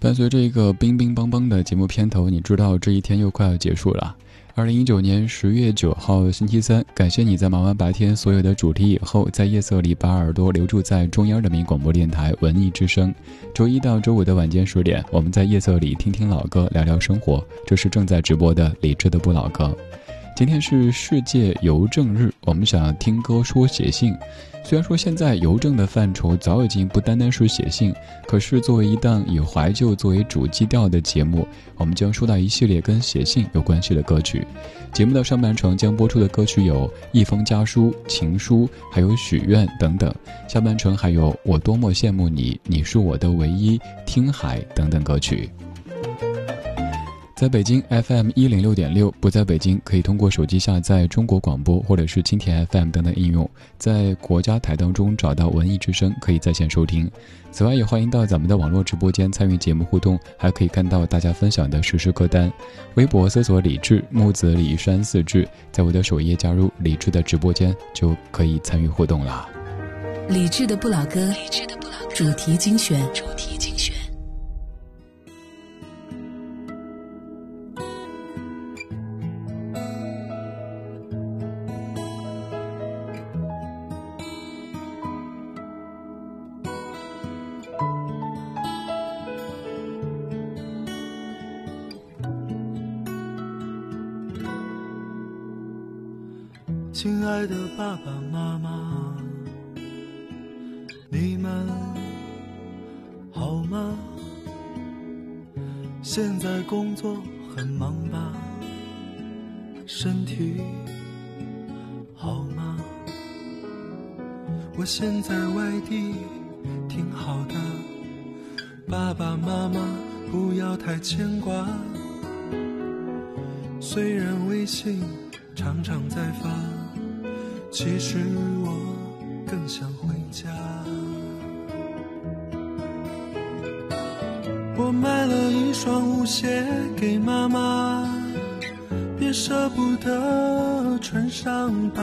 伴随着一个冰冰邦邦的节目片头，你知道这一天又快要结束了。二零一九年十月九号星期三，感谢你在忙完白天所有的主题以后，在夜色里把耳朵留住在中央人民广播电台文艺之声。周一到周五的晚间十点，我们在夜色里听听老歌，聊聊生活。这是正在直播的理智的不老歌。今天是世界邮政日，我们想听歌说写信。虽然说现在邮政的范畴早已经不单单是写信，可是作为一档以怀旧作为主基调的节目，我们将说到一系列跟写信有关系的歌曲。节目的上半程将播出的歌曲有《一封家书》《情书》，还有《许愿》等等；下半程还有《我多么羡慕你》《你是我的唯一》《听海》等等歌曲。在北京 FM 一零六点六，不在北京可以通过手机下载中国广播或者是蜻蜓 FM 等等应用，在国家台当中找到文艺之声，可以在线收听。此外，也欢迎到咱们的网络直播间参与节目互动，还可以看到大家分享的实时歌单。微博搜索“李志木子李山四志”，在我的首页加入李志的直播间，就可以参与互动了。李志的不老歌，李志的不老歌主题精选。主题精选。现在外地挺好的，爸爸妈妈不要太牵挂。虽然微信常常在发。其实我更想回家。我买了一双舞鞋给妈妈，别舍不得穿上吧。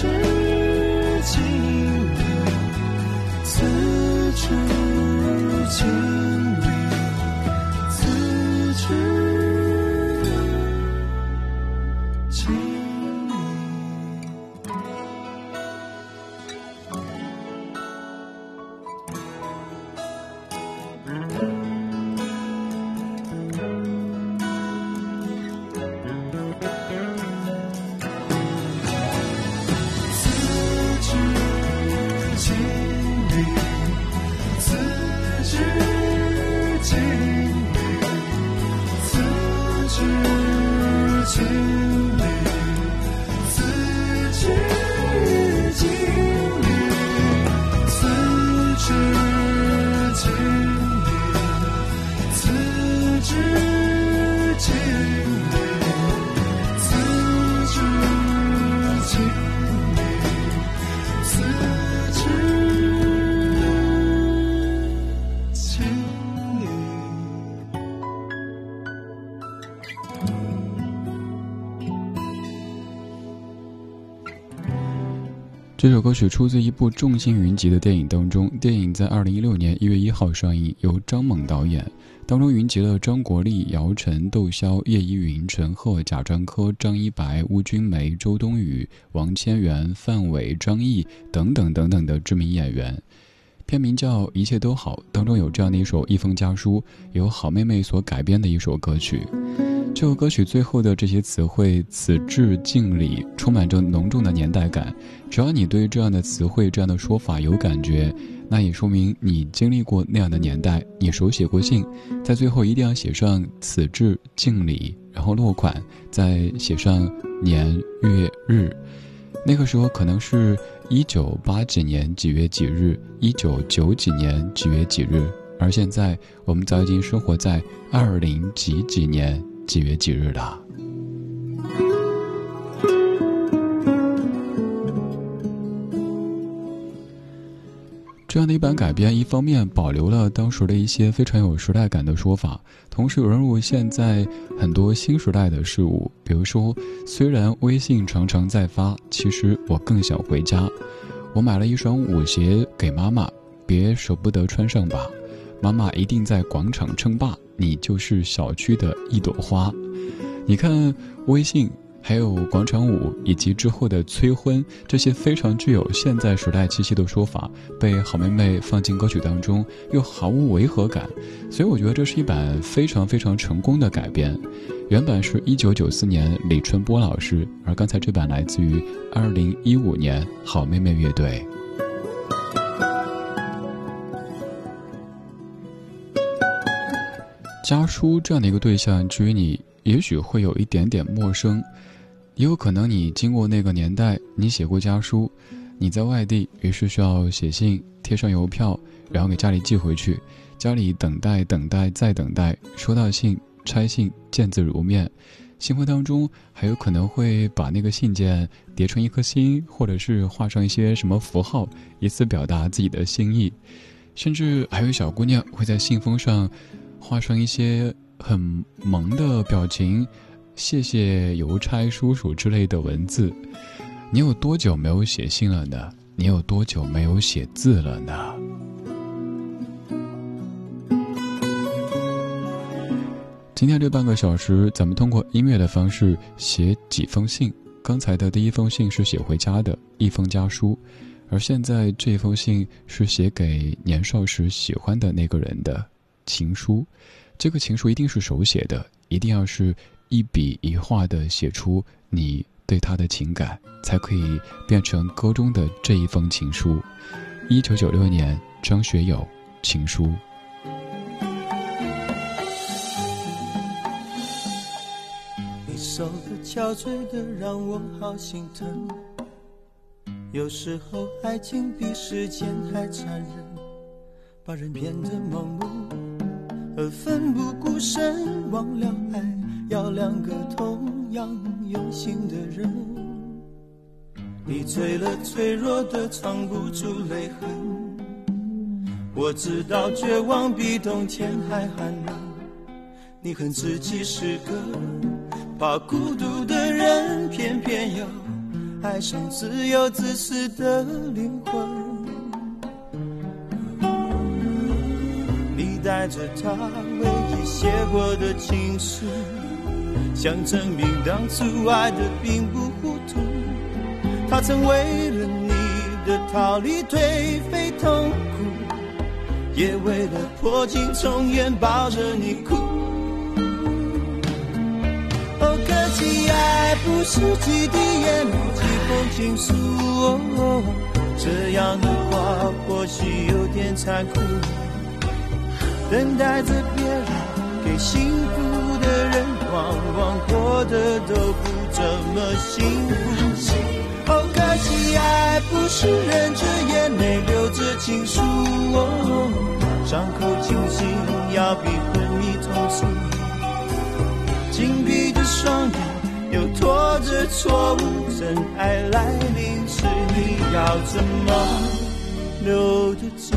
true. 曲出自一部众星云集的电影当中，电影在二零一六年一月一号上映，由张猛导演，当中云集了张国立、姚晨、窦骁、叶一云、陈赫、贾樟柯、张一白、邬君梅、周冬雨、王千源、范伟、张译等等等等的知名演员。片名叫《一切都好》，当中有这样的一首《一封家书》，由好妹妹所改编的一首歌曲。这首歌曲最后的这些词汇“此致敬礼”充满着浓重的年代感。只要你对这样的词汇、这样的说法有感觉，那也说明你经历过那样的年代，你手写过信，在最后一定要写上“此致敬礼”，然后落款，再写上年月日。那个时候可能是一九八几年几月几日，一九九几年几月几日，而现在我们早已经生活在二零几几年。几月几日的？这样的一版改编，一方面保留了当时的一些非常有时代感的说法，同时融入现在很多新时代的事物。比如说，虽然微信常常在发，其实我更想回家。我买了一双舞鞋给妈妈，别舍不得穿上吧。妈妈一定在广场称霸。你就是小区的一朵花，你看微信，还有广场舞，以及之后的催婚，这些非常具有现在时代气息的说法，被好妹妹放进歌曲当中，又毫无违和感，所以我觉得这是一版非常非常成功的改编。原版是一九九四年李春波老师，而刚才这版来自于二零一五年好妹妹乐队。家书这样的一个对象，至于你也许会有一点点陌生，也有可能你经过那个年代，你写过家书，你在外地，于是需要写信贴上邮票，然后给家里寄回去，家里等待等待再等待，收到信拆信见字如面，信封当中还有可能会把那个信件叠成一颗心，或者是画上一些什么符号，以此表达自己的心意，甚至还有小姑娘会在信封上。画上一些很萌的表情，谢谢邮差叔叔之类的文字。你有多久没有写信了呢？你有多久没有写字了呢？今天这半个小时，咱们通过音乐的方式写几封信。刚才的第一封信是写回家的一封家书，而现在这封信是写给年少时喜欢的那个人的。情书，这个情书一定是手写的，一定要是一笔一画的写出你对他的情感，才可以变成歌中的这一封情书。一九九六年，张学友《情书》。你瘦的憔悴的，让我好心疼。有时候，爱情比时间还残忍，把人变得盲目。而奋不顾身，忘了爱要两个同样用心的人。你醉了，脆弱的藏不住泪痕。我知道绝望比冬天还寒冷。你恨自己是个怕孤独的人，偏偏又爱上自由自私的灵魂。带着他唯一写过的情书，想证明当初爱的并不糊涂。他曾为了你的逃离颓废痛苦，也为了破镜重圆抱着你哭。哦，可惜爱不是几滴眼泪几封情书哦，这样的话或许有点残酷。等待着别人给幸福的人，往往过得都不怎么幸福。哦可惜，爱不是忍着眼泪留着情书，哦伤口清醒要比昏迷痛楚。紧闭的双眼，又拖着错误，真爱来临时，你要怎么留得住？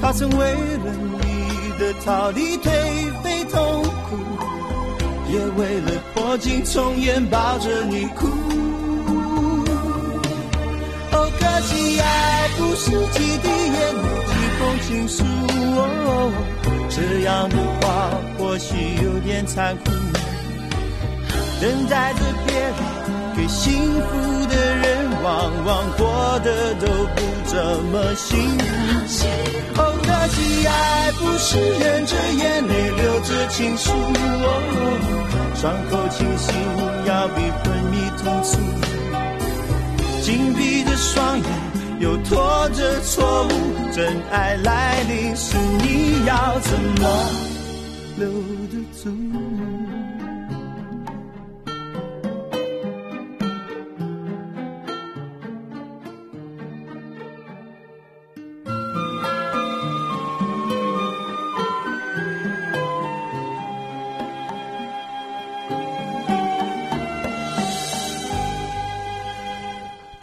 他曾为了你的逃离颓废痛苦，也为了破镜重圆抱着你哭。哦，可惜爱不是几滴眼泪，几封情书。哦，这样的话或许有点残酷。等待着别人给幸福的人，往往过得都不怎么幸福。可惜爱不是忍着眼泪流着情书，伤口清醒要比昏迷痛楚。紧闭着双眼，又拖着错误，真爱来临时，你要怎么留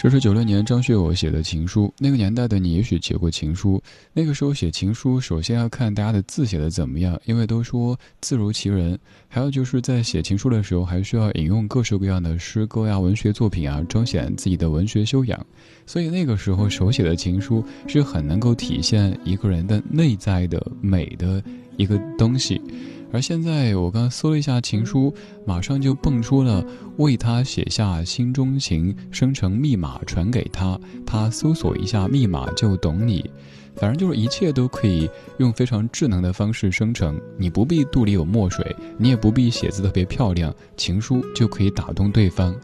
这是九六年张学友写的情书。那个年代的你也许写过情书。那个时候写情书，首先要看大家的字写的怎么样，因为都说字如其人。还有就是在写情书的时候，还需要引用各式各样的诗歌呀、文学作品啊，彰显自己的文学修养。所以那个时候手写的情书是很能够体现一个人的内在的美的一个东西。而现在，我刚搜了一下情书，马上就蹦出了“为他写下心中情，生成密码传给他，他搜索一下密码就懂你”。反正就是一切都可以用非常智能的方式生成，你不必肚里有墨水，你也不必写字特别漂亮，情书就可以打动对方。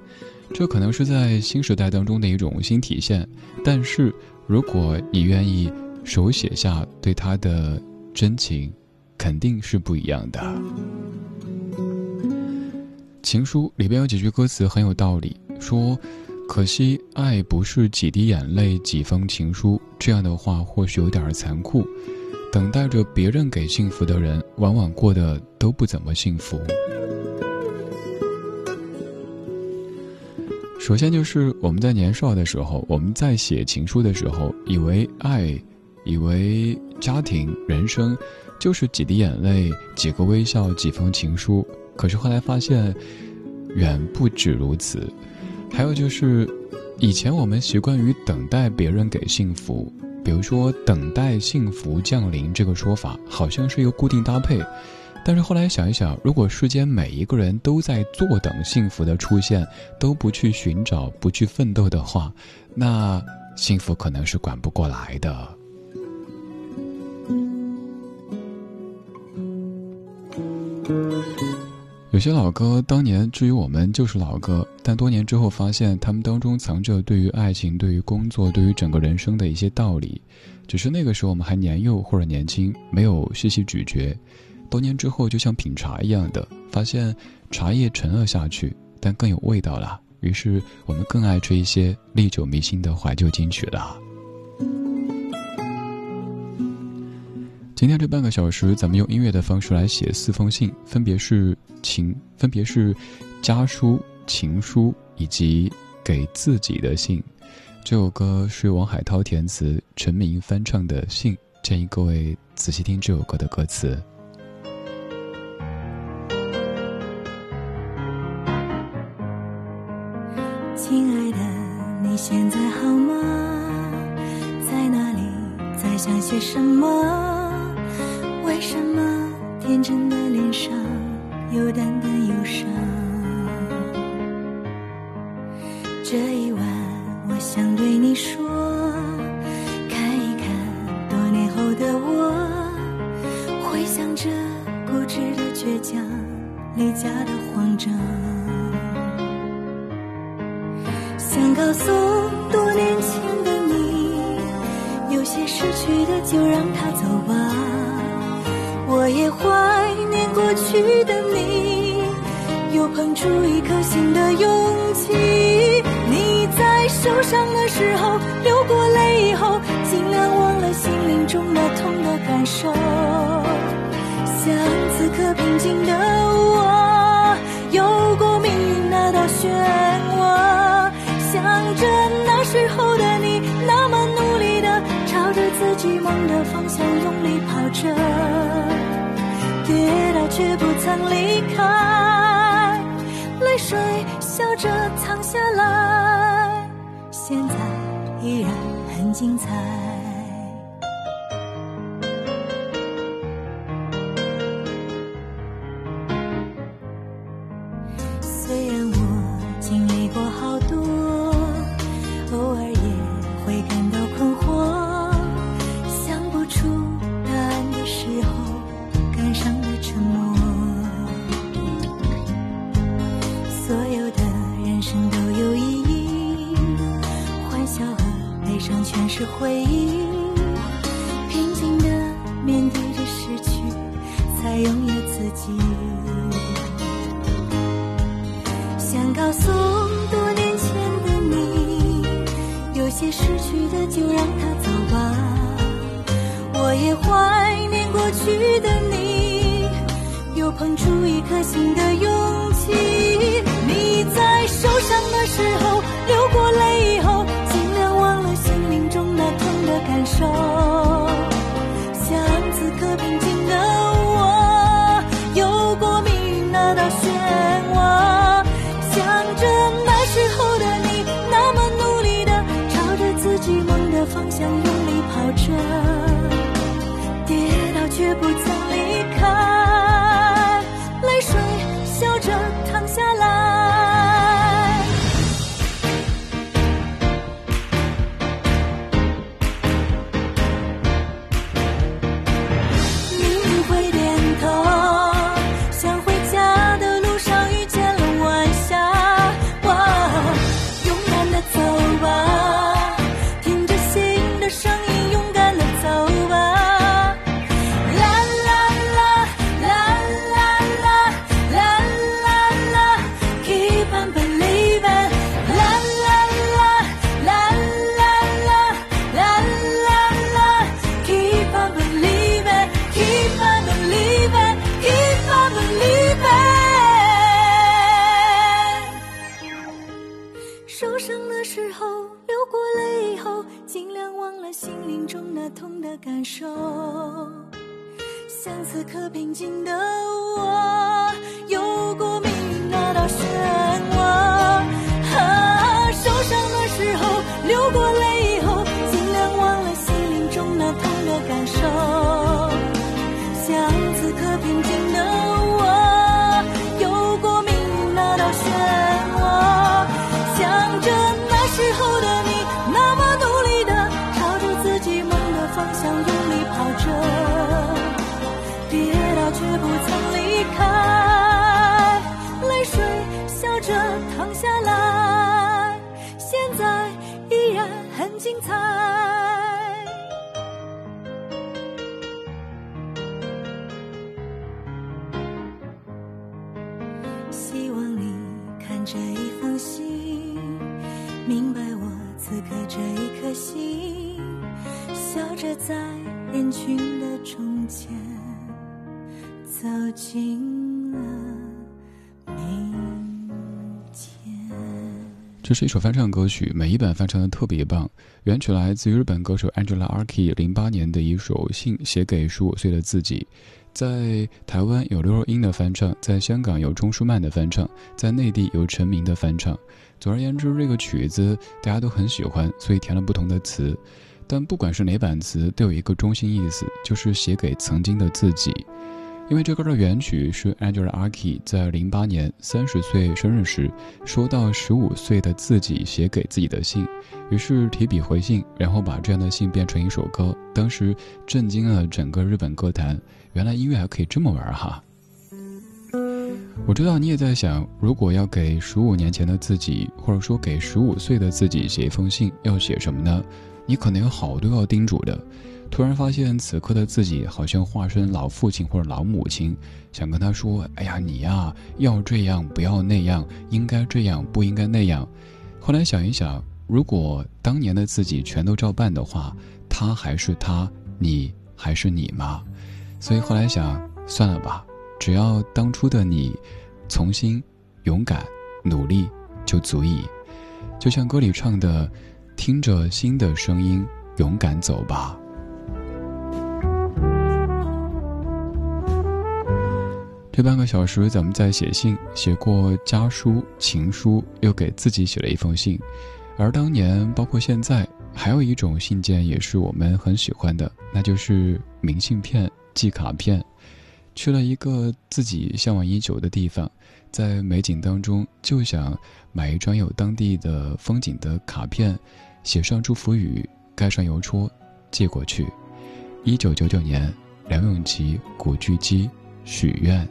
这可能是在新时代当中的一种新体现。但是，如果你愿意手写下对他的真情。肯定是不一样的。情书里边有几句歌词很有道理，说：“可惜爱不是几滴眼泪几封情书。”这样的话或许有点残酷。等待着别人给幸福的人，往往过得都不怎么幸福。首先就是我们在年少的时候，我们在写情书的时候，以为爱，以为家庭、人生。就是几滴眼泪，几个微笑，几封情书。可是后来发现，远不止如此。还有就是，以前我们习惯于等待别人给幸福，比如说“等待幸福降临”这个说法，好像是一个固定搭配。但是后来想一想，如果世间每一个人都在坐等幸福的出现，都不去寻找、不去奋斗的话，那幸福可能是管不过来的。有些老歌当年至于我们就是老歌，但多年之后发现，他们当中藏着对于爱情、对于工作、对于整个人生的一些道理。只是那个时候我们还年幼或者年轻，没有细细咀嚼。多年之后，就像品茶一样的，发现茶叶陈了下去，但更有味道了。于是我们更爱吹一些历久弥新的怀旧金曲了。今天这半个小时，咱们用音乐的方式来写四封信，分别是情，分别是家书、情书以及给自己的信。这首歌是王海涛填词，陈明翻唱的《信》，建议各位仔细听这首歌的歌词。亲爱的，你现在好吗？在哪里？在想些什么？为什么天真的脸上有淡淡忧伤？这一晚，我想对你说，看一看多年后的我，回想着固执的倔强，离家的慌张，想告诉多年前的你，有些失去的就让它走吧。我也怀念过去的你，又捧出一颗新的勇气。你在受伤的时候流过泪以后，尽量忘了心灵中那痛的感受。像此刻平静的我，有过命运那道漩涡，想着那时候的你那么努力的朝着自己梦的方向用力跑着，跌倒却不曾离开，泪水笑着淌下来，现在依然很精彩。想告诉多年前的你，有些失去的就让它走吧。我也怀念过去的你，又捧出一颗心的勇气。你在受伤的时候，流过泪以后，尽量忘了心灵中那痛的感受，像此刻平静。痛的感受，像此刻平静的我，有过命运那道漩涡，啊，受伤的时候流过泪。在人群的中间走进了你这是一首翻唱歌曲，每一版翻唱的特别棒。原曲来自于日本歌手 Angela Arki 零八年的一首信，写给十五岁的自己。在台湾有刘若英的翻唱，在香港有钟舒漫的翻唱，在内地有陈明的翻唱。总而言之，这个曲子大家都很喜欢，所以填了不同的词。但不管是哪版词，都有一个中心意思，就是写给曾经的自己。因为这歌的原曲是 Angela a k i 在零八年三十岁生日时收到十五岁的自己写给自己的信，于是提笔回信，然后把这样的信变成一首歌，当时震惊了整个日本歌坛。原来音乐还可以这么玩哈！我知道你也在想，如果要给十五年前的自己，或者说给十五岁的自己写一封信，要写什么呢？你可能有好多要叮嘱的。突然发现此刻的自己好像化身老父亲或者老母亲，想跟他说：“哎呀，你呀，要这样不要那样，应该这样不应该那样。”后来想一想，如果当年的自己全都照办的话，他还是他，你还是你吗？所以后来想，算了吧，只要当初的你，重新勇敢努力就足以。就像歌里唱的。听着心的声音，勇敢走吧。这半个小时，咱们在写信，写过家书、情书，又给自己写了一封信。而当年，包括现在，还有一种信件也是我们很喜欢的，那就是明信片、寄卡片。去了一个自己向往已久的地方，在美景当中，就想买一张有当地的风景的卡片。写上祝福语，盖上邮戳，寄过去。一九九九年，梁咏琪古巨基许愿。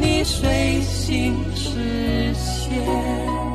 你睡醒实现。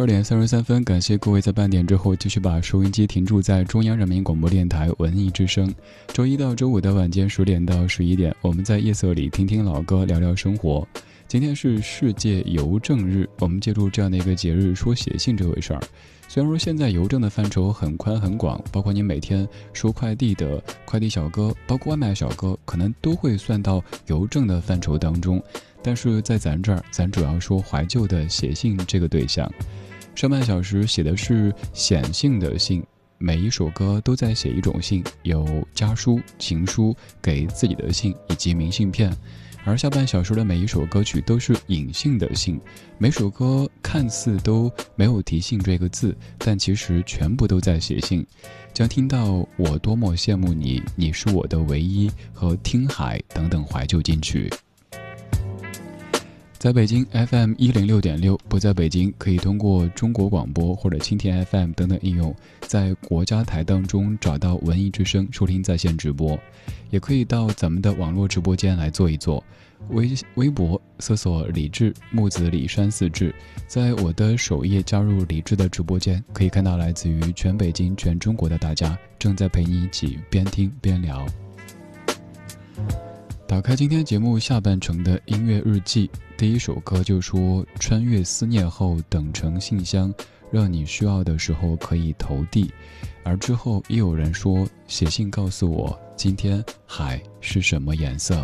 十二点三十三分，感谢各位在半点之后继续把收音机停驻在中央人民广播电台文艺之声。周一到周五的晚间十点到十一点，我们在夜色里听听老歌，聊聊生活。今天是世界邮政日，我们借助这样的一个节日说写信这回事儿。虽然说现在邮政的范畴很宽很广，包括你每天收快递的快递小哥，包括外卖小哥，可能都会算到邮政的范畴当中。但是在咱这儿，咱主要说怀旧的写信这个对象。上半小时写的是显性的信，每一首歌都在写一种信，有家书、情书、给自己的信以及明信片。而下半小时的每一首歌曲都是隐性的信，每首歌看似都没有提信这个字，但其实全部都在写信。将听到我多么羡慕你，你是我的唯一和听海等等怀旧金曲。在北京 FM 一零六点六，不在北京可以通过中国广播或者蜻蜓 FM 等等应用，在国家台当中找到文艺之声收听在线直播，也可以到咱们的网络直播间来做一做。微微博搜索李志木子李山四志，在我的首页加入李志的直播间，可以看到来自于全北京、全中国的大家正在陪你一起边听边聊。打开今天节目下半程的音乐日记，第一首歌就说：“穿越思念后，等成信箱，让你需要的时候可以投递。”而之后又有人说：“写信告诉我，今天海是什么颜色。”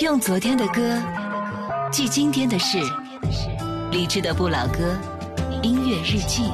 用昨天的歌记今天的事，理智的不老歌，音乐日记。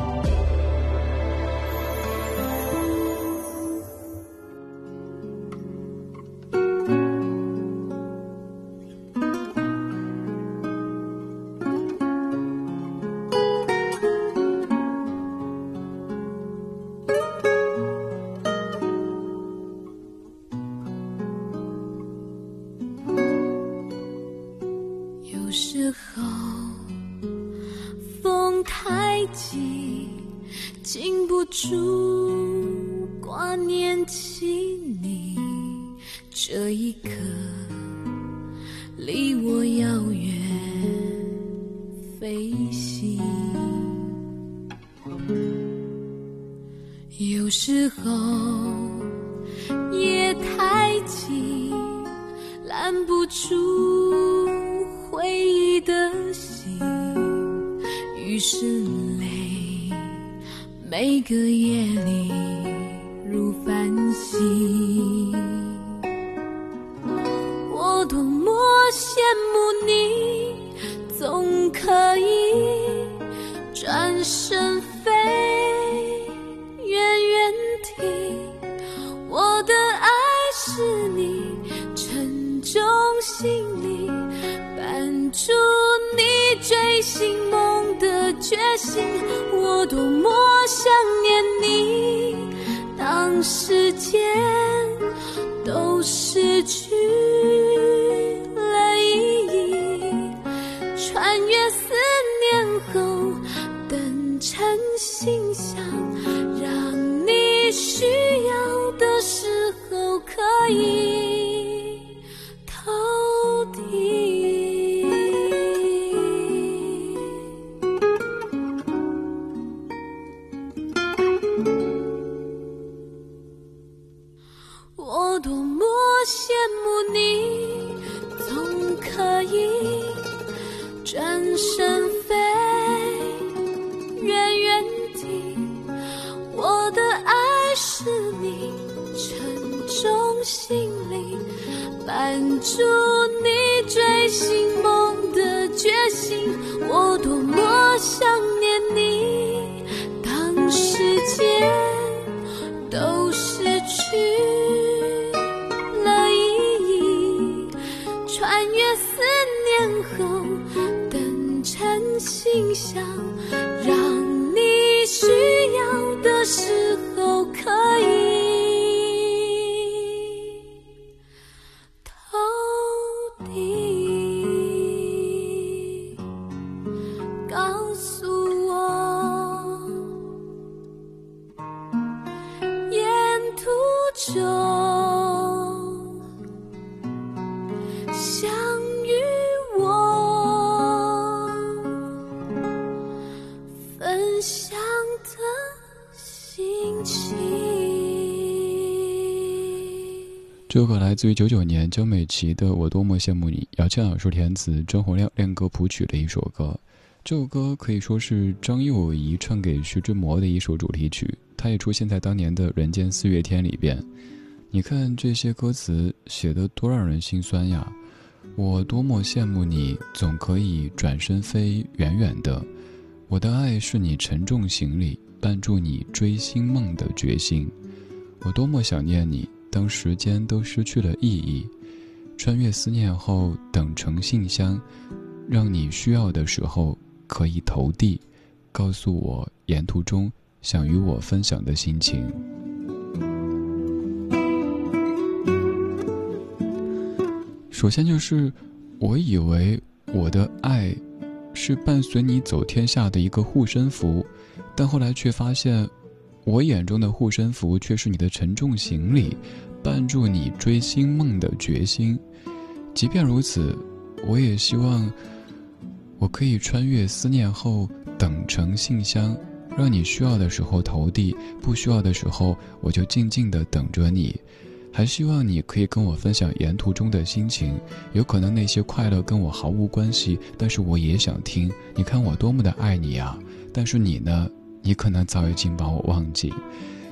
一刻离我遥远飞行。有时候夜太静，拦不住回忆的心，于是泪每个夜里如繁星。你总可以转身飞，远远地，我的爱是你沉重行李，伴住你追寻梦的决心，我多么想念你，当时间都失去。伴住你追星。自于九九年江美琪的《我多么羡慕你》，姚谦老师填词，张洪亮练歌谱曲的一首歌。这首歌可以说是张幼仪唱给徐志摩的一首主题曲，它也出现在当年的《人间四月天》里边。你看这些歌词写的多让人心酸呀！我多么羡慕你，总可以转身飞远远的。我的爱是你沉重行李，伴住你追星梦的决心。我多么想念你。当时间都失去了意义，穿越思念后，等成信箱，让你需要的时候可以投递，告诉我沿途中想与我分享的心情。首先就是，我以为我的爱是伴随你走天下的一个护身符，但后来却发现。我眼中的护身符，却是你的沉重行李，伴住你追星梦的决心。即便如此，我也希望我可以穿越思念后，等成信箱，让你需要的时候投递，不需要的时候我就静静的等着你。还希望你可以跟我分享沿途中的心情。有可能那些快乐跟我毫无关系，但是我也想听。你看我多么的爱你啊！但是你呢？你可能早已经把我忘记。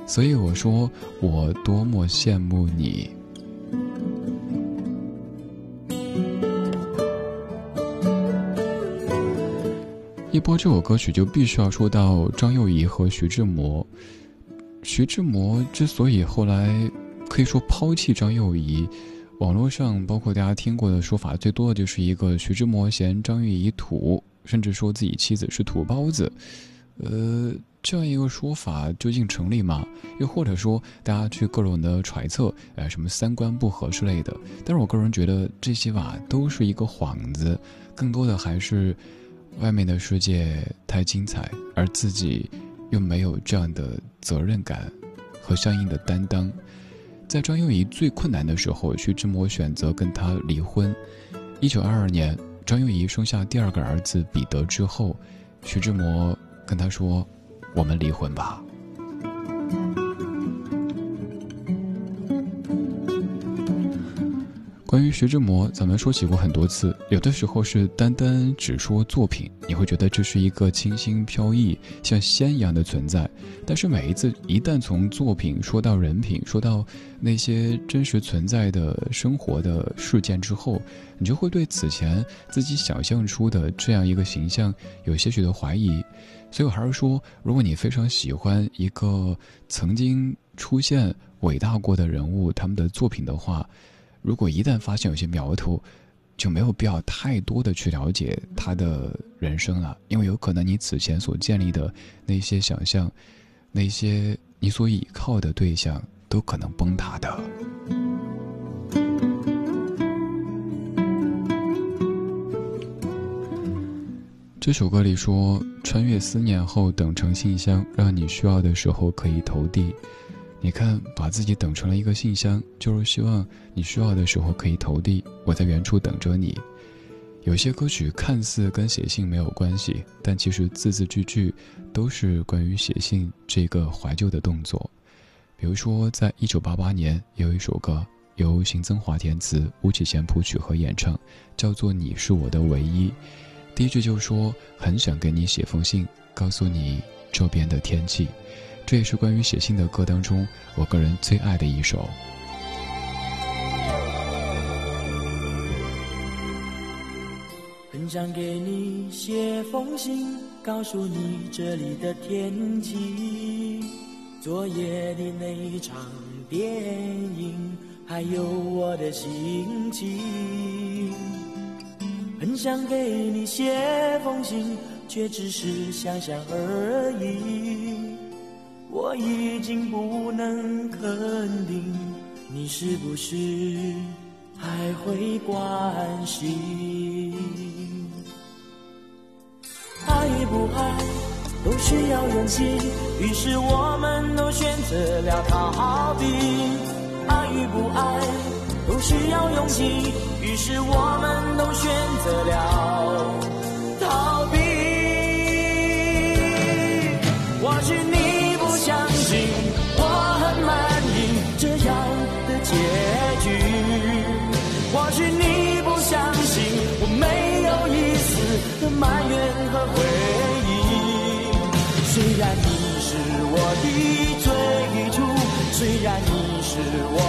所以我说，我多么羡慕你。一播这首歌曲，就必须要说到张幼仪和徐志摩。徐志摩之所以后来可以说抛弃张幼仪，网络上包括大家听过的说法最多的就是一个徐志摩嫌张幼仪土，甚至说自己妻子是土包子。呃，这样一个说法究竟成立吗？又或者说大家去各种的揣测，呃，什么三观不合之类的？但是我个人觉得这些吧都是一个幌子，更多的还是。外面的世界太精彩，而自己又没有这样的责任感和相应的担当。在张幼仪最困难的时候，徐志摩选择跟她离婚。一九二二年，张幼仪生下第二个儿子彼得之后，徐志摩跟她说：“我们离婚吧。”关于徐志摩，咱们说起过很多次。有的时候是单单只说作品，你会觉得这是一个清新飘逸、像仙一样的存在。但是每一次一旦从作品说到人品，说到那些真实存在的生活的事件之后，你就会对此前自己想象出的这样一个形象有些许的怀疑。所以我还是说，如果你非常喜欢一个曾经出现伟大过的人物他们的作品的话，如果一旦发现有些苗头，就没有必要太多的去了解他的人生了，因为有可能你此前所建立的那些想象，那些你所依靠的对象，都可能崩塌的。这首歌里说：“穿越思念后，等成信箱，让你需要的时候可以投递。”你看，把自己等成了一个信箱，就是希望你需要的时候可以投递。我在远处等着你。有些歌曲看似跟写信没有关系，但其实字字句句都是关于写信这个怀旧的动作。比如说，在一九八八年，有一首歌由邢增华填词，吴启贤谱曲和演唱，叫做《你是我的唯一》。第一句就说：“很想给你写封信，告诉你这边的天气。”这也是关于写信的歌当中，我个人最爱的一首。很想给你写封信，告诉你这里的天气，昨夜的那一场电影，还有我的心情。很想给你写封信，却只是想想而已。我已经不能肯定，你是不是还会关心？爱与不爱都需要勇气，于是我们都选择了逃避。爱与不爱不需要勇气，于是我们都选择了逃避。或许你不相信我很满意这样的结局。或许你不相信我没有一丝的埋怨和回忆。虽然你是我的最初，虽然你是我。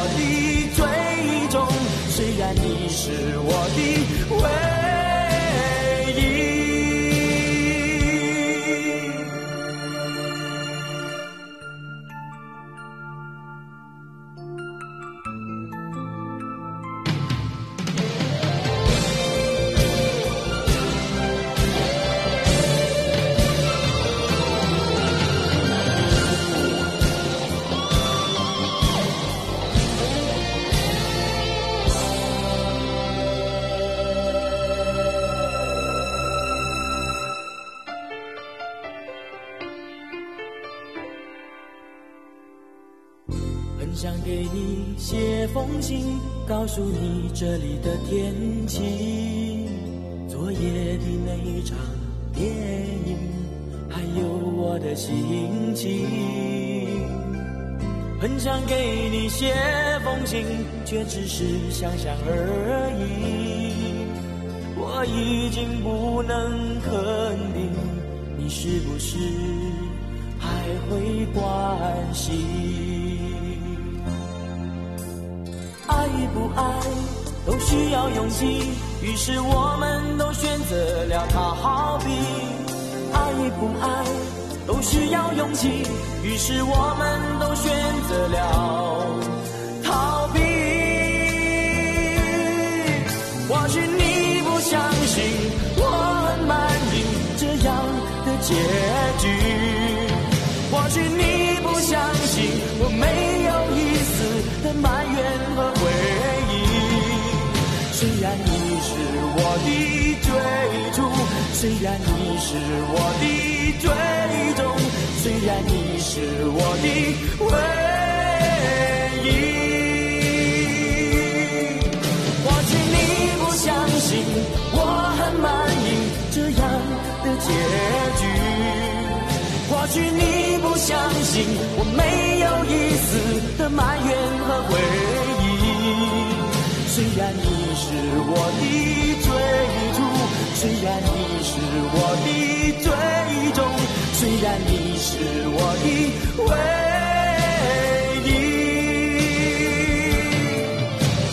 却只是想想而已。我已经不能肯定，你是不是还会关心？爱与不爱都需要勇气，于是我们都选择了逃避。爱与不爱都需要勇气，于是我们都选择了结局，或许你不相信我没有一丝的埋怨和回忆。虽然你是我的追逐，虽然你是我的最终，虽然你是我的唯一。或许你不相信我很满意这样的结局，许你不相信我没有一丝的埋怨和回忆。虽然你是我的追逐，虽然你是我的最终，虽然你是我的唯一。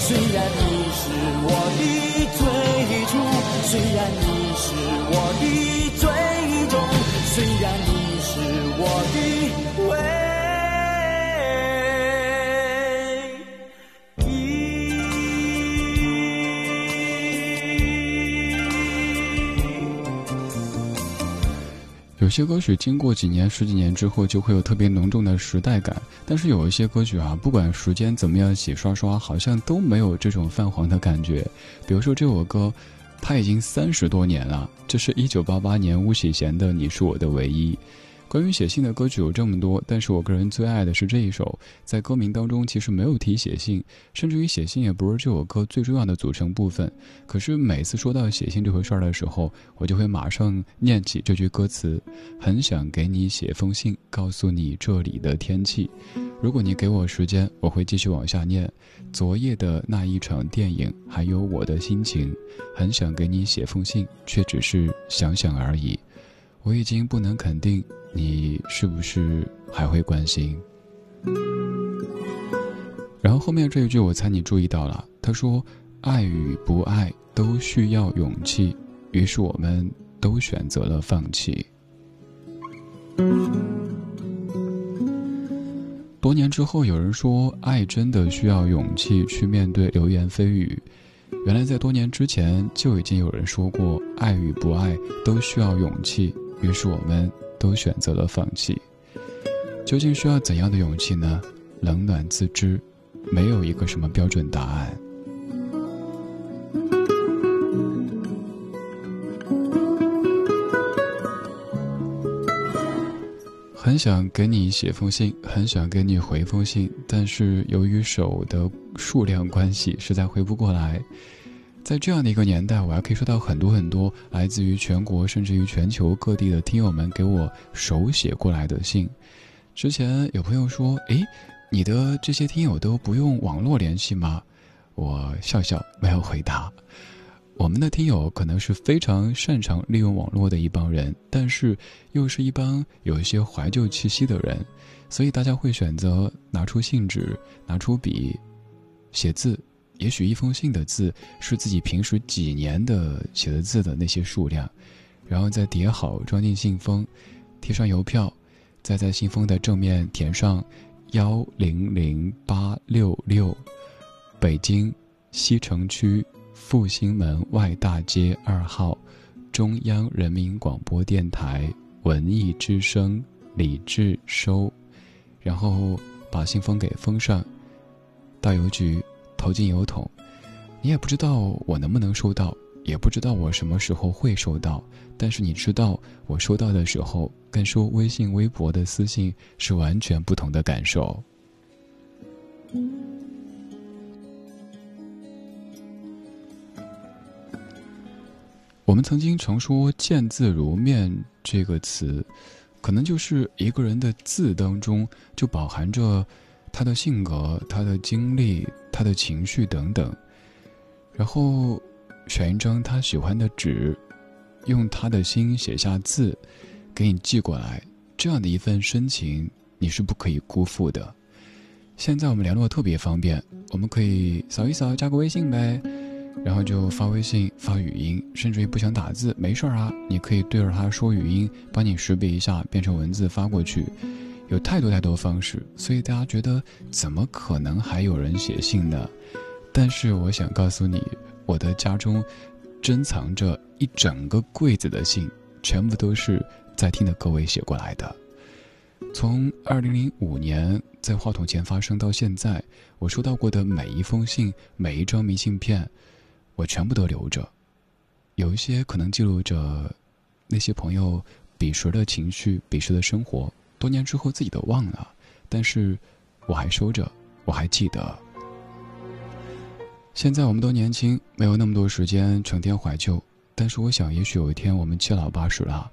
虽然你是我的最初，虽然你是我的最终，虽然你些歌曲经过几年、十几年之后，就会有特别浓重的时代感。但是有一些歌曲啊，不管时间怎么样洗刷刷，好像都没有这种泛黄的感觉。比如说这首歌，它已经三十多年了，这是一九八八年巫启贤的《你是我的唯一》。关于写信的歌曲有这么多，但是我个人最爱的是这一首。在歌名当中其实没有提写信，甚至于写信也不是这首歌最重要的组成部分。可是每次说到写信这回事儿的时候，我就会马上念起这句歌词：很想给你写封信，告诉你这里的天气。如果你给我时间，我会继续往下念。昨夜的那一场电影，还有我的心情，很想给你写封信，却只是想想而已。我已经不能肯定你是不是还会关心。然后后面这一句，我猜你注意到了，他说：“爱与不爱都需要勇气。”于是我们都选择了放弃。多年之后，有人说，爱真的需要勇气去面对流言蜚语。原来在多年之前就已经有人说过，爱与不爱都需要勇气。于是我们都选择了放弃。究竟需要怎样的勇气呢？冷暖自知，没有一个什么标准答案。很想给你写封信，很想给你回封信，但是由于手的数量关系，实在回不过来。在这样的一个年代，我还可以收到很多很多来自于全国甚至于全球各地的听友们给我手写过来的信。之前有朋友说：“诶，你的这些听友都不用网络联系吗？”我笑笑，没有回答。我们的听友可能是非常擅长利用网络的一帮人，但是又是一帮有一些怀旧气息的人，所以大家会选择拿出信纸，拿出笔，写字。也许一封信的字是自己平时几年的写的字的那些数量，然后再叠好装进信封，贴上邮票，再在信封的正面填上幺零零八六六，北京西城区复兴门外大街二号，中央人民广播电台文艺之声李志收，然后把信封给封上，到邮局。投进邮筒，你也不知道我能不能收到，也不知道我什么时候会收到。但是你知道，我收到的时候，跟收微信、微博的私信是完全不同的感受。我们曾经常说“见字如面”这个词，可能就是一个人的字当中就饱含着他的性格、他的经历、他的情绪等等，然后选一张他喜欢的纸，用他的心写下字，给你寄过来。这样的一份深情，你是不可以辜负的。现在我们联络特别方便，我们可以扫一扫，加个微信呗，然后就发微信、发语音，甚至于不想打字，没事儿啊，你可以对着他说语音，帮你识别一下，变成文字发过去。有太多太多方式，所以大家觉得怎么可能还有人写信呢？但是我想告诉你，我的家中珍藏着一整个柜子的信，全部都是在听的各位写过来的。从二零零五年在话筒前发生到现在，我收到过的每一封信、每一张明信片，我全部都留着。有一些可能记录着那些朋友彼时的情绪、彼时的生活，多年之后自己都忘了，但是我还收着，我还记得。现在我们都年轻，没有那么多时间成天怀旧，但是我想，也许有一天我们七老八十了，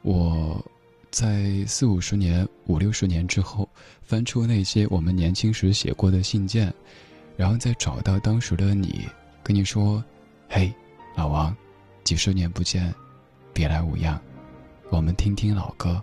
我。在四五十年、五六十年之后，翻出那些我们年轻时写过的信件，然后再找到当时的你，跟你说：“嘿，老王，几十年不见，别来无恙，我们听听老歌，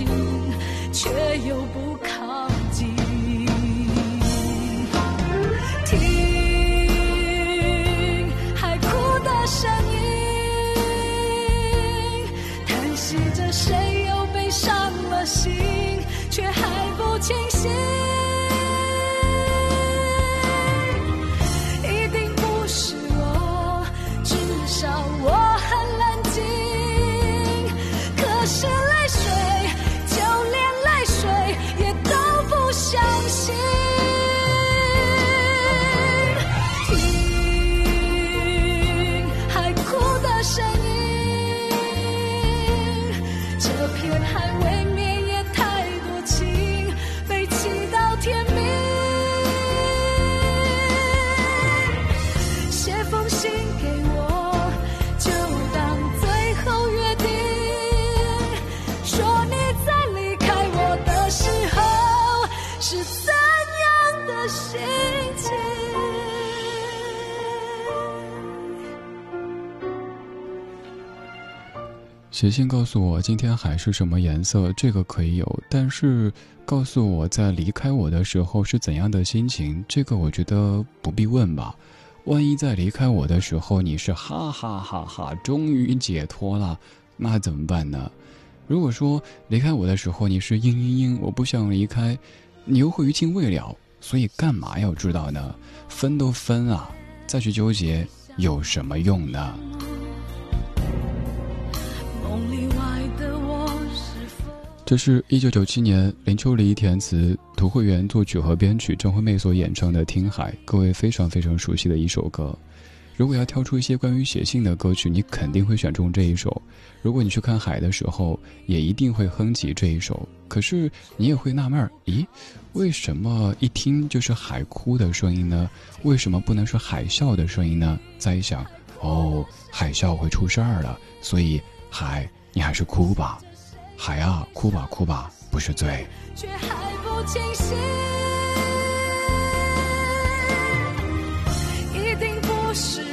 心，却又不写信告诉我今天海是什么颜色，这个可以有。但是告诉我在离开我的时候是怎样的心情，这个我觉得不必问吧。万一在离开我的时候你是哈哈哈哈，终于解脱了，那怎么办呢？如果说离开我的时候你是嘤嘤嘤，我不想离开，你又会余情未了，所以干嘛要知道呢？分都分啊，再去纠结有什么用呢？这是一九九七年林秋离填词，涂慧源作曲和编曲，张惠妹所演唱的《听海》，各位非常非常熟悉的一首歌。如果要挑出一些关于写信的歌曲，你肯定会选中这一首。如果你去看海的时候，也一定会哼起这一首。可是你也会纳闷儿，咦，为什么一听就是海哭的声音呢？为什么不能是海啸的声音呢？再一想，哦，海啸会出事儿了，所以海，你还是哭吧。海啊，哭吧哭吧，不是罪。却还不清醒，一定不是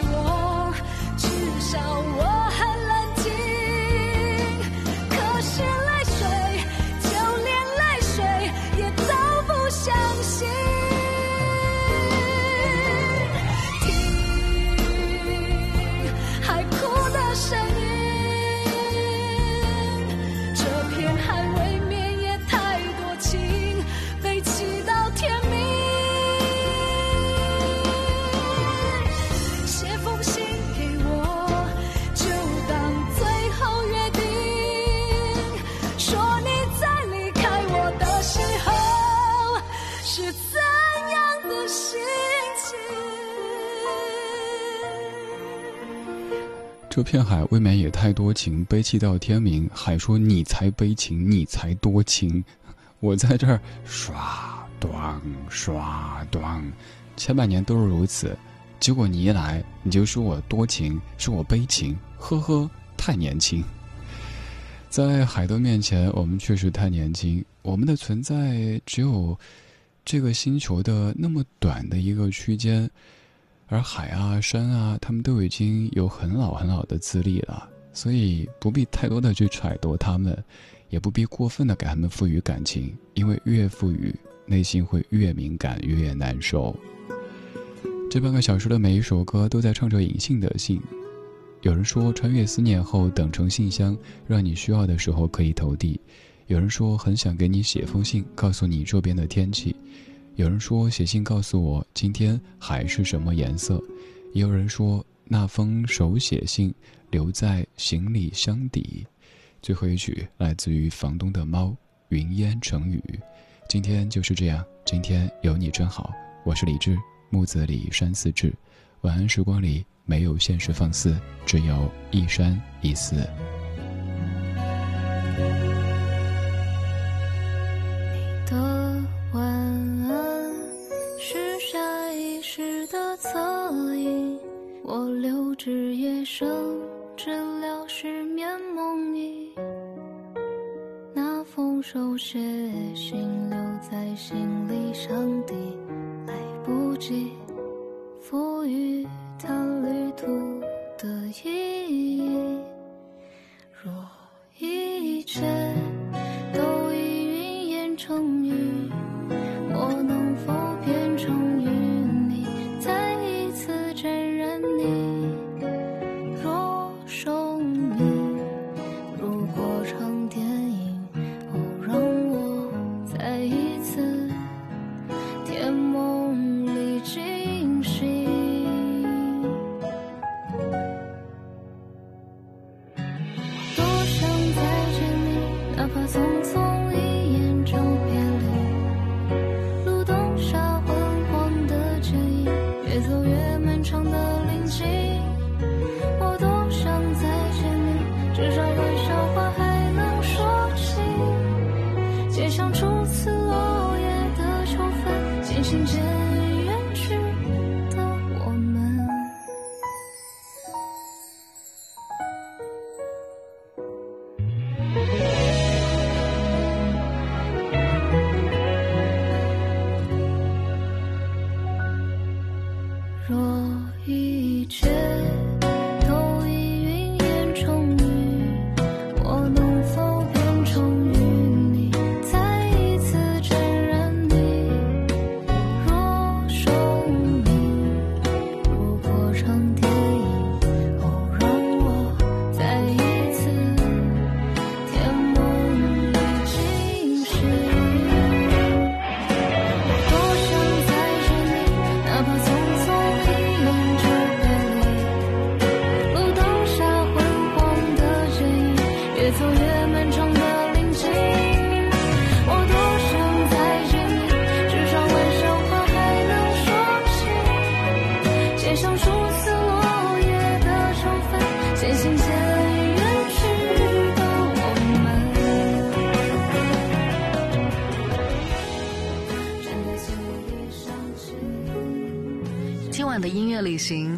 这片海未免也太多情，悲泣到天明。海说你才悲情，你才多情。我在这儿刷断刷断，千百年都是如此。结果你一来，你就说我多情，说我悲情，呵呵，太年轻。在海的面前，我们确实太年轻。我们的存在只有这个星球的那么短的一个区间，而海啊、山啊，他们都已经有很老很老的资历了，所以不必太多的去揣度他们，也不必过分的给他们赋予感情，因为越赋予，内心会越敏感，越难受。这半个小时的每一首歌都在唱着隐性的信。有人说，穿越思念后等成信箱，让你需要的时候可以投递；有人说，很想给你写封信，告诉你周边的天气；有人说，写信告诉我今天海是什么颜色；也有人说，那封手写信留在行李箱底。最后一曲来自于房东的猫《云烟成雨》。今天就是这样，今天有你真好。我是李志。木子李山寺志，晚安时光里没有现实放肆，只有一山一寺。生，治疗失眠梦呓。那封手写信留在行李箱底。来不及赋予它旅途的意义。若一切都已云烟成雨